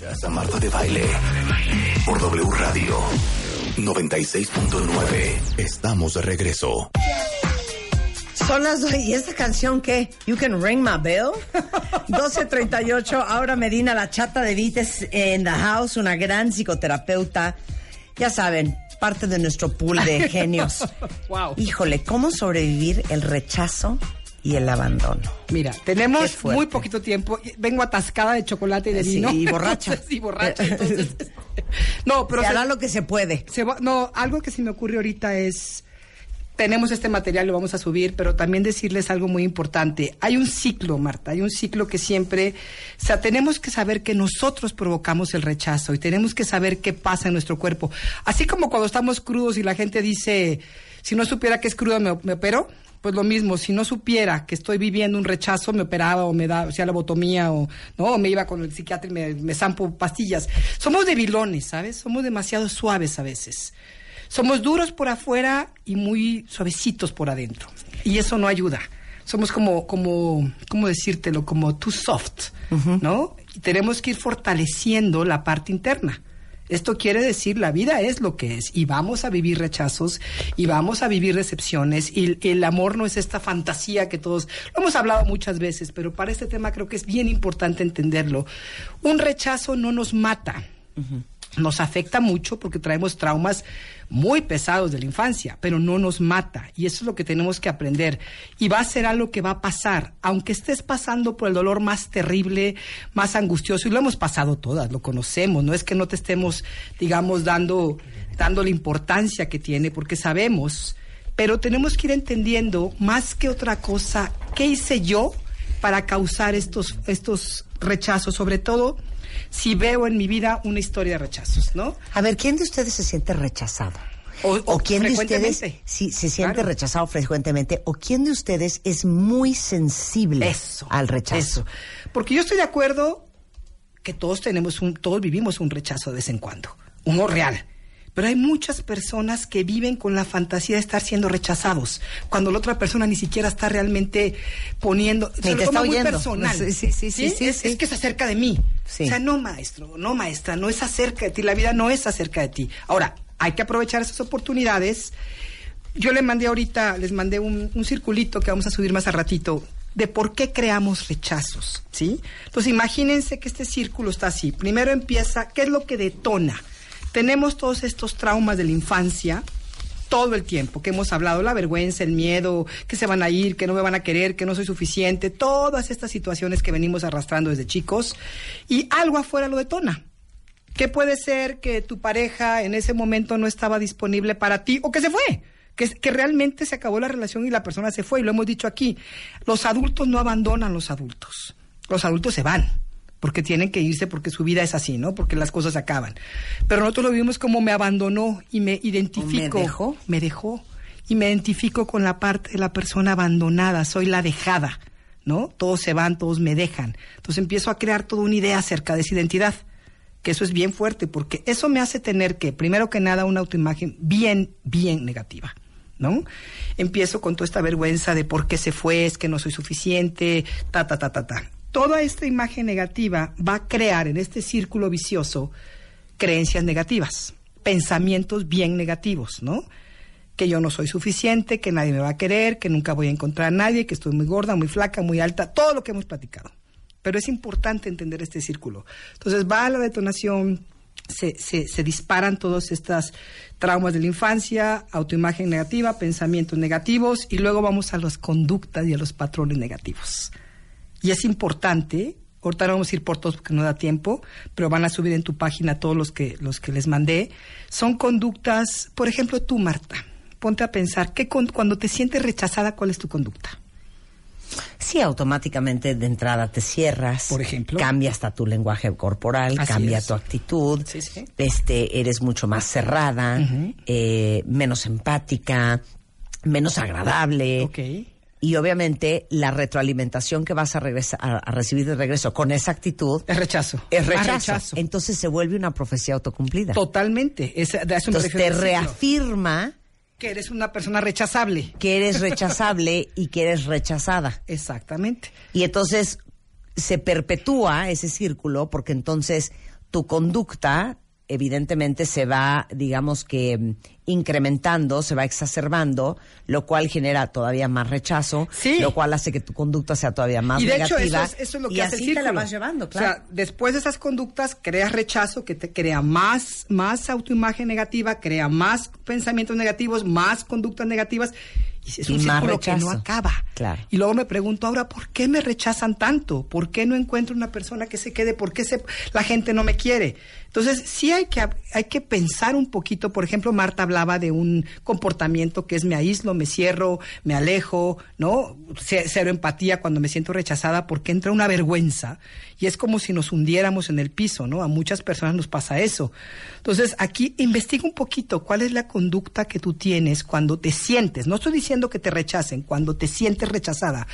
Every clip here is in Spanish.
a Marta de Baile por W Radio 96.9. Estamos de regreso. Son las do- ¿Y esta canción qué? You can ring my bell. 12.38. Ahora Medina, la chata de Vites en the house, una gran psicoterapeuta. Ya saben, parte de nuestro pool de genios. Wow. Híjole, ¿cómo sobrevivir el rechazo y el abandono? Mira, tenemos muy poquito tiempo. Vengo atascada de chocolate y de Sí, vino. y borracha. Y borracha. entonces, no, pero se se- hará lo que se puede. se va- no, algo que se me ocurre ahorita es tenemos este material, lo vamos a subir, pero también decirles algo muy importante. Hay un ciclo, Marta, hay un ciclo que siempre, o sea, tenemos que saber que nosotros provocamos el rechazo y tenemos que saber qué pasa en nuestro cuerpo. Así como cuando estamos crudos y la gente dice, si no supiera que es crudo, me, me opero. Pues lo mismo, si no supiera que estoy viviendo un rechazo, me operaba o me da, o sea, la botomía o no, o me iba con el psiquiatra y me, me zampo pastillas. Somos debilones, ¿sabes? Somos demasiado suaves a veces. Somos duros por afuera y muy suavecitos por adentro. Y eso no ayuda. Somos como, como, ¿cómo decírtelo? Como too soft, ¿no? Y tenemos que ir fortaleciendo la parte interna. Esto quiere decir, la vida es lo que es y vamos a vivir rechazos y vamos a vivir decepciones y el, el amor no es esta fantasía que todos, lo hemos hablado muchas veces, pero para este tema creo que es bien importante entenderlo. Un rechazo no nos mata, nos afecta mucho porque traemos traumas muy pesados de la infancia, pero no nos mata. Y eso es lo que tenemos que aprender. Y va a ser algo que va a pasar, aunque estés pasando por el dolor más terrible, más angustioso, y lo hemos pasado todas, lo conocemos, no es que no te estemos, digamos, dando, dando la importancia que tiene, porque sabemos, pero tenemos que ir entendiendo más que otra cosa, ¿qué hice yo para causar estos, estos rechazos? Sobre todo si veo en mi vida una historia de rechazos, ¿no? A ver, ¿quién de ustedes se siente rechazado? O- o quién de ustedes sí, se siente Claro. rechazado frecuentemente? ¿O quién de ustedes es muy sensible Eso. al rechazo? Eso. Porque yo estoy de acuerdo que todos tenemos un, todos vivimos un rechazo de vez en cuando, uno real. Pero hay muchas personas que viven con la fantasía de estar siendo rechazados, cuando la otra persona ni siquiera está realmente poniendo, Ni se lo está muy oyendo. personal. Sí, sí, sí, sí, sí, es, sí. es que es acerca de mí. Sí. O sea, no maestro, no maestra, no es acerca de ti, la vida no es acerca de ti. Ahora, hay que aprovechar esas oportunidades. Yo le mandé ahorita, les mandé un, un circulito que vamos a subir más a ratito de por qué creamos rechazos, ¿sí? Entonces imagínense que este círculo está así. Primero empieza, ¿qué es lo que detona? Tenemos todos estos traumas de la infancia, todo el tiempo que hemos hablado, la vergüenza, el miedo, que se van a ir, que no me van a querer, que no soy suficiente, todas estas situaciones que venimos arrastrando desde chicos y algo afuera lo detona. ¿Qué puede ser que tu pareja en ese momento no estaba disponible para ti o que se fue? Que, que realmente se acabó la relación y la persona se fue. Y lo hemos dicho aquí. Los adultos no abandonan los adultos. Los adultos se van. Porque tienen que irse, porque su vida es así, ¿no? Porque las cosas acaban. Pero nosotros lo vivimos como me abandonó y me identifico. ¿Me dejó? Me dejó. Y me identifico con la parte de la persona abandonada. Soy la dejada, ¿no? Todos se van, todos me dejan. Entonces empiezo a crear toda una idea acerca de esa identidad que eso es bien fuerte, porque eso me hace tener que, primero que nada, una autoimagen bien, bien negativa, ¿no? Empiezo con toda esta vergüenza de por qué se fue, es que no soy suficiente, ta, ta, ta, ta, ta. Toda esta imagen negativa va a crear en este círculo vicioso creencias negativas, pensamientos bien negativos, ¿no? Que yo no soy suficiente, que nadie me va a querer, que nunca voy a encontrar a nadie, que estoy muy gorda, muy flaca, muy alta, todo lo que hemos platicado pero es importante entender este círculo. Entonces va a la detonación, se, se, se disparan todos estos traumas de la infancia, autoimagen negativa, pensamientos negativos y luego vamos a las conductas y a los patrones negativos. Y es importante, ahorita no vamos a ir por todos porque no da tiempo, pero van a subir en tu página todos los que, los que les mandé. Son conductas, por ejemplo, tú, Marta, ponte a pensar, ¿qué con- cuando te sientes rechazada, ¿cuál es tu conducta? Sí, automáticamente de entrada te cierras. Por ejemplo. Cambia hasta tu lenguaje corporal, Así cambia es. tu actitud. Sí, sí. Este, eres mucho más cerrada, eh, menos empática, menos agradable. Ok. Y obviamente la retroalimentación que vas a, regresar, a, a recibir de regreso con esa actitud Es rechazo. es rechazo. Entonces se vuelve una profecía autocumplida. Totalmente. Es, Entonces refiero te reafirma Que eres una persona rechazable. que eres rechazable y que eres rechazada. Exactamente. Y entonces se perpetúa ese círculo porque entonces tu conducta evidentemente se va, digamos que incrementando, se va exacerbando, lo cual genera todavía más rechazo, Sí. lo cual hace que tu conducta sea todavía más y de hecho negativa. eso es, eso es lo que y hace así el te la vas llevando, O claro. sea, después de esas conductas creas rechazo que te crea más más autoimagen negativa, crea más pensamientos negativos, más conductas negativas es un círculo que no acaba. Claro. Y luego me pregunto ahora, ¿por qué me rechazan tanto? ¿Por qué no encuentro una persona que se quede? ¿Por qué se- la gente no me quiere? Entonces, sí hay que, hay que pensar un poquito. Por ejemplo, Marta hablaba de un comportamiento que es me aíslo, me cierro, me alejo, ¿no? Ce- Cero empatía cuando me siento rechazada porque entra una vergüenza y es como si nos hundiéramos en el piso, ¿no? A muchas personas nos pasa eso. Entonces, aquí investiga un poquito cuál es la conducta que tú tienes cuando te sientes. No estoy diciendo que te rechacen, cuando te sientes rechazada.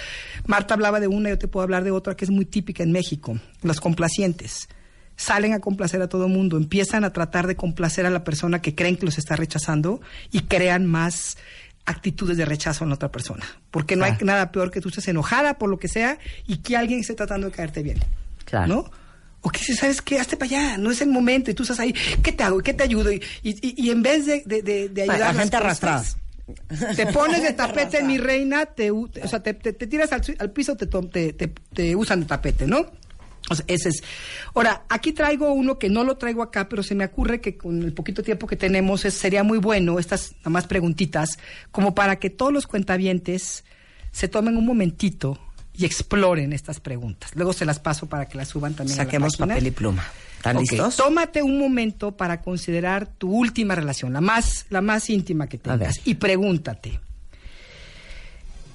Marta hablaba de una, yo te puedo hablar de otra que es muy típica en México, las complacientes. Salen a complacer a todo mundo, empiezan a tratar de complacer a la persona que creen que los está rechazando y crean más actitudes de rechazo en la otra persona. Porque no hay Claro. nada peor que tú estés enojada por lo que sea y que alguien esté tratando de caerte bien. Claro. ¿No? O que si sabes qué, hazte para allá, no es el momento y tú estás ahí, ¿qué te hago? ¿Qué te ayudo? Y, y- y en vez de, de, de, de Bueno, ayudar la gente arrastrada. Te pones de tapete, mi reina, te, o sea, te, te- te tiras al, al piso, te, te, usan de tapete, ¿no? O sea, ese es. Ahora, aquí traigo uno que no lo traigo acá, pero se me ocurre que con el poquito tiempo que tenemos es- sería muy bueno, estas nada más preguntitas, como para que todos los cuentavientes se tomen un momentito y exploren estas preguntas. Luego se las paso para que las suban también Saquemos a la papel y pluma. ¿Están listos? Tómate un momento para considerar tu última relación, la más, la más íntima que tengas, y pregúntate,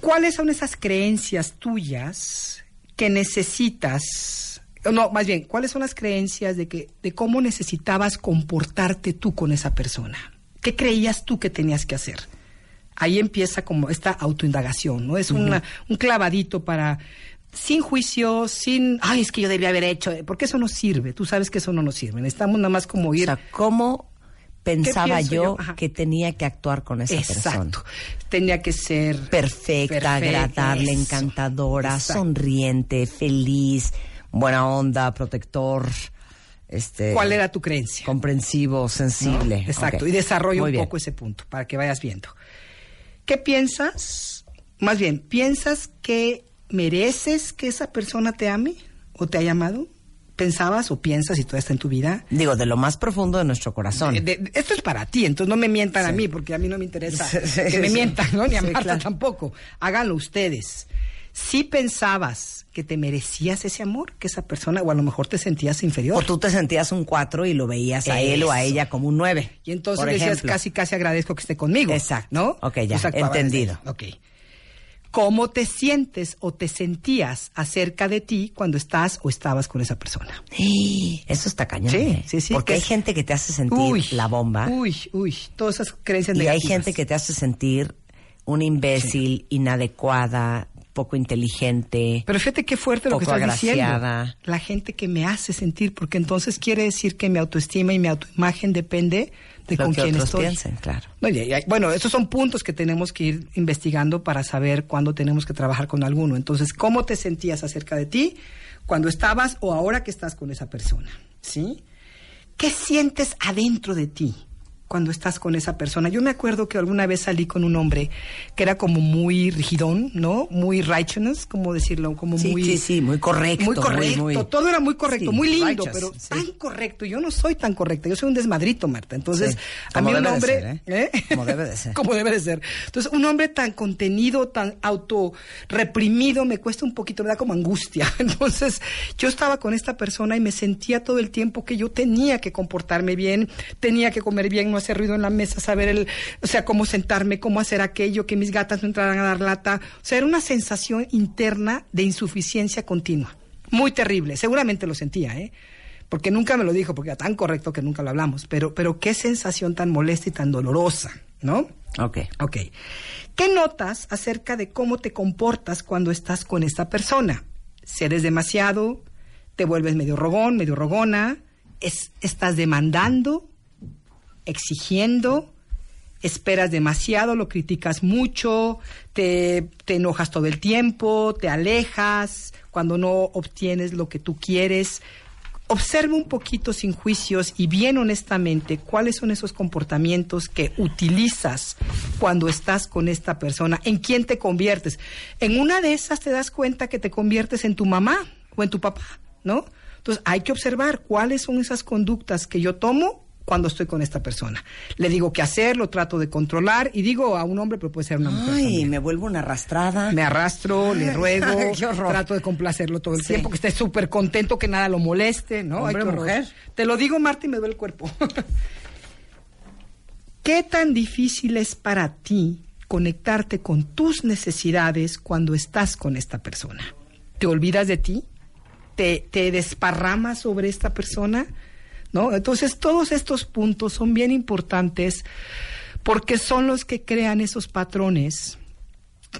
¿cuáles son esas creencias tuyas que necesitas? No, más bien, ¿cuáles son las creencias de que, de cómo necesitabas comportarte tú con esa persona? ¿Qué creías tú que tenías que hacer? Ahí empieza como esta autoindagación, ¿no? Es una, un clavadito para, sin juicio, sin, ay, es que yo debía haber hecho, porque eso no sirve, tú sabes que eso no nos sirve, necesitamos nada más como O ir... sea, ¿cómo pensaba yo, que tenía que actuar con esa persona? Exacto. Tenía que ser Perfecta, agradable, eso. encantadora, Exacto. sonriente, feliz, buena onda, protector, este ¿Cuál era tu creencia? comprensivo, ¿no? sensible. Exacto. Y desarrolla Muy un bien. poco ese punto para que vayas viendo. ¿Qué piensas? Más bien, ¿piensas que mereces que esa persona te ame o te haya amado? ¿Pensabas o piensas y todo está en tu vida? Digo, de lo más profundo de nuestro corazón. De- de- esto es para ti, entonces no me mientan a mí, porque a mí no me interesa Sí, sí, que me mientan, ¿no? Ni a Marta claro. tampoco. Háganlo ustedes. Si pensabas que te merecías ese amor, que esa persona, o a lo mejor te sentías inferior. O tú te sentías un cuatro y lo veías a él o a ella como un nueve. Y entonces decías, casi, casi agradezco que esté conmigo. Exacto. ¿No? Ok, ya, desde entendido. Ok. ¿Cómo te sientes o te sentías acerca de ti cuando estás o estabas con esa persona? Eso está cañón. Sí, ¿eh? sí, sí, Porque que hay es- gente que te hace sentir Uy, la bomba. Uy, uy, todas esas creencias Y hay negativas. gente que te hace sentir un imbécil, inadecuada, poco inteligente. Pero fíjate qué fuerte lo que estás diciendo. La gente que me hace sentir, porque entonces quiere decir que mi autoestima y mi autoimagen depende de Lo con que quién otros estoy. piensen, claro. Bueno, esos son puntos que tenemos que ir investigando para saber cuándo tenemos que trabajar con alguno. Entonces, ¿cómo te sentías acerca de ti cuando estabas o ahora que estás con esa persona? ¿Sí? ¿Qué sientes adentro de ti cuando estás con esa persona? Yo me acuerdo que alguna vez salí con un hombre que era como muy rigidón, ¿no? Muy righteous, como decirlo, como Sí, muy sí, sí, muy correcto, Muy correcto, muy- todo era muy correcto, Sí, muy lindo, pero sí. tan correcto. Yo no soy tan correcta, yo soy un desmadrito, Marta. Entonces, a mí un debe de hombre, ser, ¿eh? Como debe de ser. como debe de ser. Entonces, un hombre tan contenido, tan auto reprimido, me cuesta un poquito, me da como angustia. Entonces, yo estaba con esta persona y me sentía todo el tiempo que yo tenía que comportarme bien, tenía que comer bien, no hacer ruido en la mesa, saber el, o sea, cómo sentarme, cómo hacer aquello, que mis gatas no entraran a dar lata. O sea, era una sensación interna de insuficiencia continua. Muy terrible. Seguramente lo sentía, ¿eh? Porque nunca me lo dijo, porque era tan correcto que nunca lo hablamos. Pero, pero qué sensación tan molesta y tan dolorosa, ¿no? Ok. Ok. ¿Qué notas acerca de cómo te comportas cuando estás con esta persona? ¿Cedes demasiado? ¿Te vuelves medio rogón, medio rogona? Es- ¿Estás demandando? ¿Exigiendo? ¿Esperas demasiado? ¿Lo criticas mucho? Te, ¿Te enojas todo el tiempo? ¿Te alejas cuando no obtienes lo que tú quieres? observa un poquito sin juicios y bien honestamente cuáles son esos comportamientos que utilizas cuando estás con esta persona, en quién te conviertes. En una de esas te das cuenta que te conviertes en tu mamá o en tu papá, ¿no? Entonces hay que observar cuáles son esas conductas que yo tomo cuando estoy con esta persona. Le digo qué hacer, lo trato de controlar y digo a un hombre, pero puede ser una mujer. Ay, me vuelvo una arrastrada. Me arrastro, le ruego, Qué trato de complacerlo todo el Sí. tiempo, que esté súper contento, que nada lo moleste, ¿no? Hombre Ay, qué mujer. Te lo digo, Marta, y me duele el cuerpo. ¿Qué tan difícil es para ti conectarte con tus necesidades cuando estás con esta persona? ¿Te olvidas de ti? ¿Te, te desparramas sobre esta persona? Entonces, todos estos puntos son bien importantes porque son los que crean esos patrones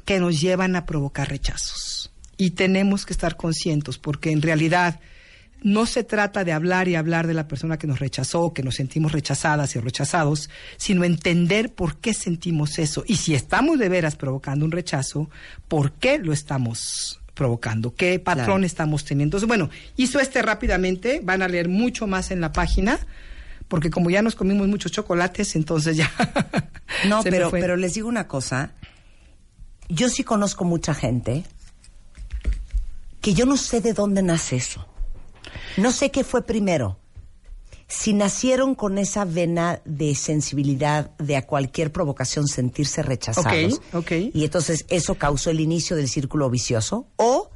que nos llevan a provocar rechazos. Y tenemos que estar conscientes porque en realidad no se trata de hablar y hablar de la persona que nos rechazó, que nos sentimos rechazadas y rechazados, sino entender por qué sentimos eso. Y si estamos de veras provocando un rechazo, ¿por qué lo estamos provocando? ¿Qué patrón Claro. estamos teniendo? Entonces, bueno, hizo este rápidamente, van a leer mucho más en la página, porque como ya nos comimos muchos chocolates, entonces ya... No, pero, pero les digo una cosa. Yo sí conozco mucha gente que yo no sé de dónde nace eso. No sé qué fue primero. Si nacieron con esa vena de sensibilidad de a cualquier provocación sentirse rechazados. Y entonces eso causó el inicio del círculo vicioso. O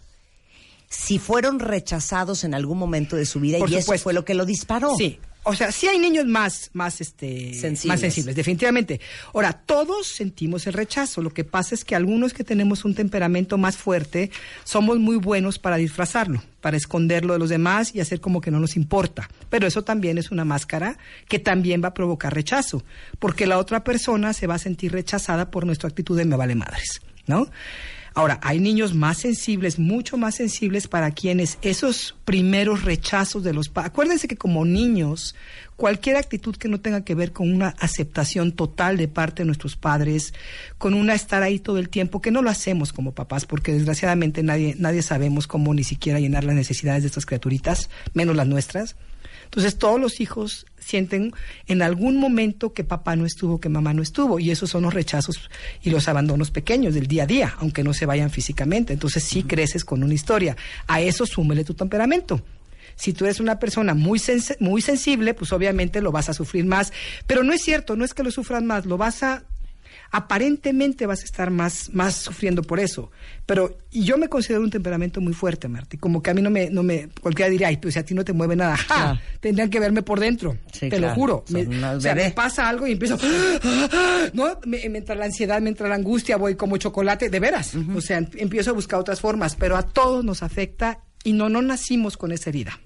si fueron rechazados en algún momento de su vida Por y eso fue lo que lo disparó. Sí. O sea, sí hay niños más, más, este, Sensibles. más sensibles, definitivamente. Ahora, todos sentimos el rechazo. Lo que pasa es que algunos que tenemos un temperamento más fuerte somos muy buenos para disfrazarlo, para esconderlo de los demás y hacer como que no nos importa. Pero eso también es una máscara que también va a provocar rechazo, porque la otra persona se va a sentir rechazada por nuestra actitud de me vale madres, ¿no? Ahora, hay niños más sensibles, mucho más sensibles para quienes esos primeros rechazos de los padres. Acuérdense que como niños, cualquier actitud que no tenga que ver con una aceptación total de parte de nuestros padres, con una estar ahí todo el tiempo, que no lo hacemos como papás, porque desgraciadamente nadie, nadie sabemos cómo ni siquiera llenar las necesidades de estas criaturitas, menos las nuestras. Entonces todos los hijos sienten en algún momento que papá no estuvo, que mamá no estuvo, y esos son los rechazos y los abandonos pequeños del día a día, aunque no se vayan físicamente. Entonces sí creces con una historia. A eso súmele tu temperamento. Si tú eres una persona muy, sens- muy sensible, pues obviamente lo vas a sufrir más. Pero no es cierto, no es que lo sufras más, lo vas a aparentemente vas a estar más, más sufriendo por eso. Pero y yo me considero un temperamento muy fuerte, Marti. Como que a mí no me, no me, cualquiera diría, ay, pues a ti no te mueve nada. ¡Ja! Claro. Tendrían que verme por dentro. Sí, te claro. lo juro. Me, o sea, me pasa algo y empiezo, ¿no? Me, me entra la ansiedad, me entra la angustia, voy como chocolate, de veras. O sea, em- empiezo a buscar otras formas, pero a todos nos afecta y no, no nacimos con esa herida.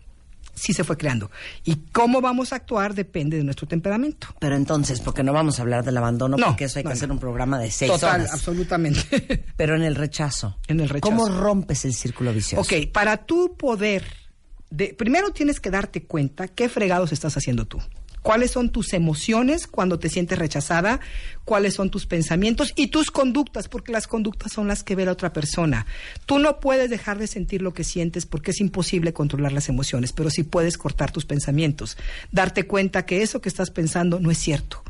Sí se fue creando. Y cómo vamos a actuar depende de nuestro temperamento. Pero entonces, porque no vamos a hablar del abandono, No, porque eso hay no, que no. hacer un programa de seis Total, horas. absolutamente. Pero en el rechazo. En el rechazo. ¿Cómo rompes el círculo vicioso? ok, para tú poder, de, primero tienes que darte cuenta qué fregados estás haciendo tú. ¿Cuáles son tus emociones cuando te sientes rechazada? ¿Cuáles son tus pensamientos y tus conductas? Porque las conductas son las que ve la otra persona. Tú no puedes dejar de sentir lo que sientes porque es imposible controlar las emociones, pero sí puedes cortar tus pensamientos. Darte cuenta que eso que estás pensando no es cierto.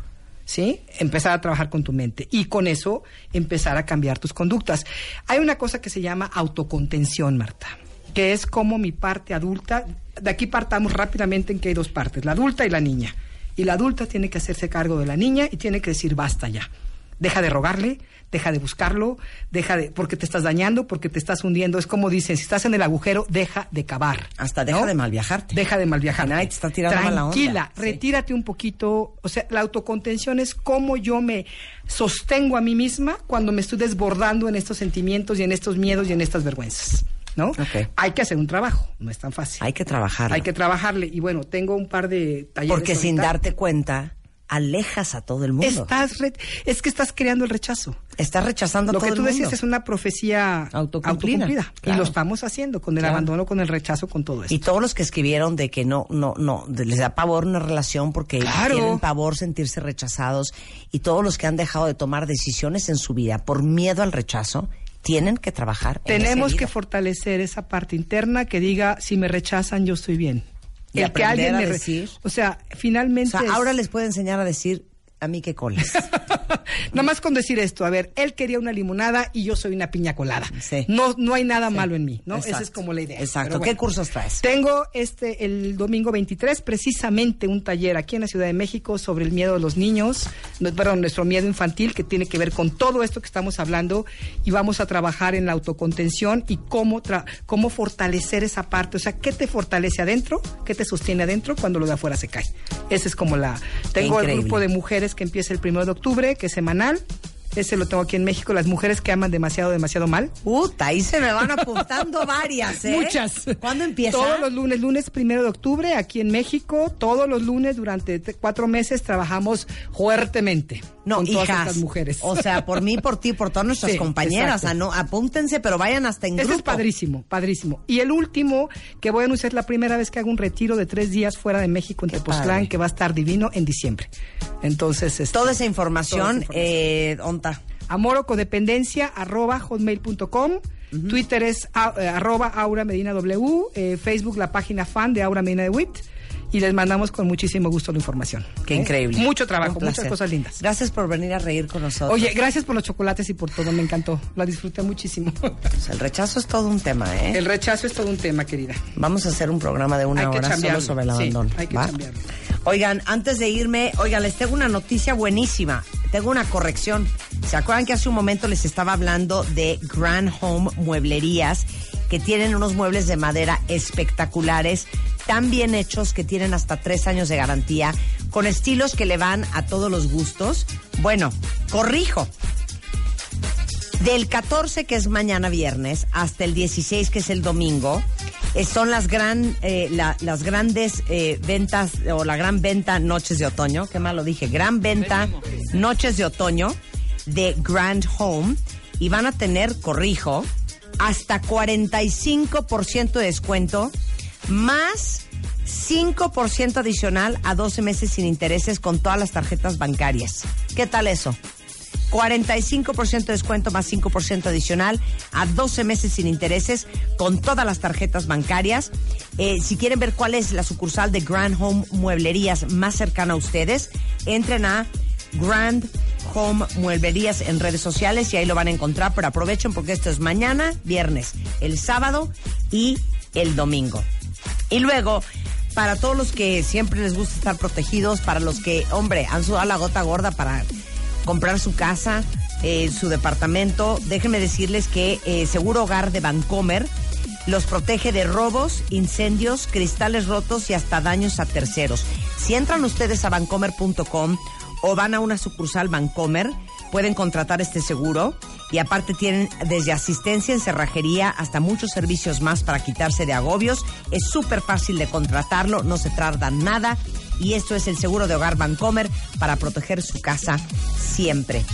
¿sí? Empezar a trabajar con tu mente y con eso empezar a cambiar tus conductas. Hay una cosa que se llama autocontención, Marta, que es como mi parte adulta, de aquí partamos rápidamente en que hay dos partes, la adulta y la niña. Y la adulta tiene que hacerse cargo de la niña y tiene que decir basta ya. Deja de rogarle, deja de buscarlo, deja de porque te estás dañando, porque te estás hundiendo. Es como dicen, si estás en el agujero, deja de cavar. Hasta deja de malviajarte. Deja de malviajar. Nadie te está tirando mala onda. Tranquila, Sí. retírate un poquito. O sea, la autocontención es cómo yo me sostengo a mí misma cuando me estoy desbordando en estos sentimientos y en estos miedos y en estas vergüenzas. ¿No? Hay que hacer un trabajo, no es tan fácil. Hay que trabajarlo. Hay que trabajarle. Y bueno, tengo un par de talleres. Porque sin darte cuenta, alejas a todo el mundo. Estás re- es que estás creando el rechazo. Estás rechazando a Lo todo que tú el mundo. decías es una profecía Autocumplida, autocumplida. claro. Y lo estamos haciendo con el Claro. abandono, con el rechazo, con todo esto. Y todos los que escribieron de que no, no, no, les da pavor una relación porque Claro. tienen pavor sentirse rechazados y todos los que han dejado de tomar decisiones en su vida por miedo al rechazo, tienen que trabajar. en Tenemos que fortalecer esa parte interna que diga, si me rechazan, yo estoy bien. Y el que alguien a me decir. o sea, finalmente O sea, es- ahora les puedo enseñar a decir a mí qué coles. Nada más con decir esto, a ver, él quería una limonada y yo soy una piña colada. Sí. No, no hay nada malo en mí, ¿no? Esa es como la idea. Exacto. ¿Qué cursos traes? Tengo este el domingo 23 precisamente un taller aquí en la Ciudad de México sobre el miedo de los niños, no, perdón, nuestro miedo infantil que tiene que ver con todo esto que estamos hablando y vamos a trabajar en la autocontención y cómo tra- cómo fortalecer esa parte, o sea, qué te fortalece adentro, qué te sostiene adentro cuando lo de afuera se cae. Esa es como la tengo el grupo de mujeres que empieza el primero de octubre, que es semanal. Ese lo tengo aquí en México, las mujeres que aman demasiado, demasiado mal. Puta, ahí se me van apuntando varias, ¿eh? Muchas. ¿Cuándo empieza? Todos los lunes, lunes primero de octubre, aquí en México. Todos los lunes durante te- cuatro meses trabajamos fuertemente No, con todas hijas. estas mujeres. O sea, por mí, por ti, por todas nuestras Sí, compañeras. exacto. ah, no, apúntense, pero vayan hasta en grupo. es padrísimo, padrísimo. Y el último, que voy a anunciar la primera vez que hago un retiro de tres días fuera de México en Qué Tepoztlán, padre. que va a estar divino en diciembre. Entonces, este, Toda esa información, Toda esa información. eh, onta. Amor o codependencia arroba hotmail.com. Twitter es a- eh, arroba Aura Medina W. eh, Facebook la página fan de Aura Medina de Wit. Y les mandamos con muchísimo gusto la información. Qué ¿eh? increíble. Mucho trabajo, muchas cosas lindas. Gracias por venir a reír con nosotros. Oye, gracias por los chocolates y por todo, me encantó. La disfruté muchísimo. Pues el rechazo es todo un tema, ¿eh? El rechazo es todo un tema, querida. Vamos a hacer un programa de una Hay hora solo sobre el Sí, abandono. hay que ¿va? chambearlo. Oigan, antes de irme, oigan, les tengo una noticia buenísima. Tengo una corrección. ¿Se acuerdan que hace un momento les estaba hablando de Grand Home Mueblerías, que tienen unos muebles de madera espectaculares, tan bien hechos que tienen hasta tres años de garantía, con estilos que le van a todos los gustos? Bueno, corrijo. Del 14, que es mañana viernes, hasta el 16, que es el domingo, eh, son las, gran, eh, la- las grandes eh, ventas o la gran venta Noches de Otoño. Qué mal lo dije. Gran venta Noches de Otoño de Grand Home. Y van a tener, corrijo, hasta 45% de descuento, más 5% adicional a 12 meses sin intereses con todas las tarjetas bancarias. ¿Qué tal eso? 45% de descuento más 5% adicional a 12 meses sin intereses con todas las tarjetas bancarias. Eh, si quieren ver cuál es la sucursal de Grand Home Mueblerías más cercana a ustedes, entren a Grand Home Mueblerías en redes sociales y ahí lo van a encontrar, pero aprovechen porque esto es mañana, viernes, el sábado y el domingo. Y luego, para todos los que siempre les gusta estar protegidos, para los que, hombre, han sudado la gota gorda para comprar su casa, eh, su departamento, déjenme decirles que eh, Seguro Hogar de Vancomer los protege de robos, incendios, cristales rotos y hasta daños a terceros. Si entran ustedes a vancomer.com o van a una sucursal Vancomer, pueden contratar este seguro y aparte tienen desde asistencia en cerrajería hasta muchos servicios más para quitarse de agobios. Es súper fácil de contratarlo, no se tarda nada y esto es el seguro de hogar Vancomer para proteger su casa siempre.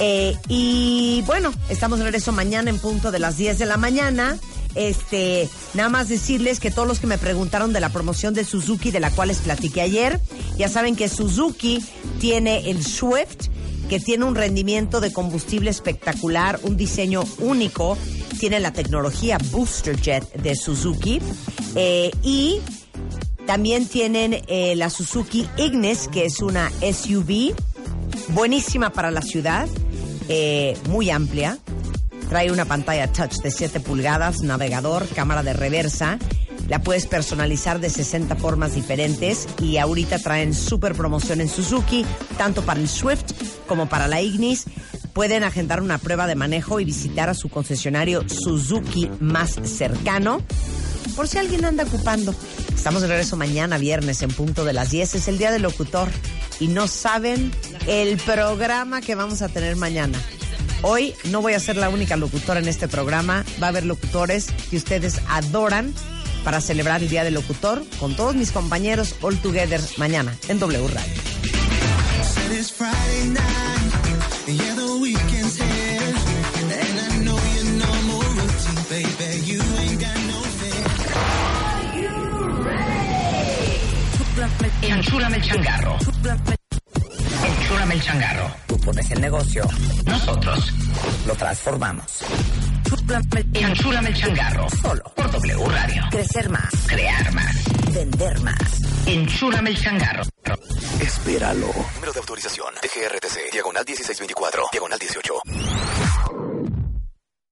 Eh, y bueno, estamos de regreso mañana en punto de las 10 de la mañana. Este, nada más decirles que todos los que me preguntaron de la promoción de Suzuki, de la cual les platiqué ayer, ya saben que Suzuki tiene el Swift, que tiene un rendimiento de combustible espectacular, un diseño único, tiene la tecnología Booster Jet de Suzuki eh, y también tienen eh, la Suzuki Ignis, que es una SUV buenísima para la ciudad, eh, muy amplia. Trae una pantalla touch de 7 pulgadas, navegador, cámara de reversa. La puedes personalizar de 60 formas diferentes y ahorita traen super promoción en Suzuki, tanto para el Swift como para la Ignis. Pueden agendar una prueba de manejo y visitar a su concesionario Suzuki más cercano por si alguien anda ocupando. Estamos de regreso mañana, viernes, en punto de las 10. Es el día del locutor. Y no saben el programa que vamos a tener mañana. Hoy no voy a ser la única locutora en este programa. Va a haber locutores que ustedes adoran para celebrar el Día del Locutor con todos mis compañeros All Together mañana en W Radio. Enchúlame el changarro. Enchúlame el changarro. Tú pones el negocio, Nosotros. lo transformamos. Enchúlame el changarro. Solo. Por W Radio. Crecer más. Crear más. vender más. Enchúrame el changarro. Espéralo. Número de autorización. DGRTC. Diagonal 1624. Diagonal 18.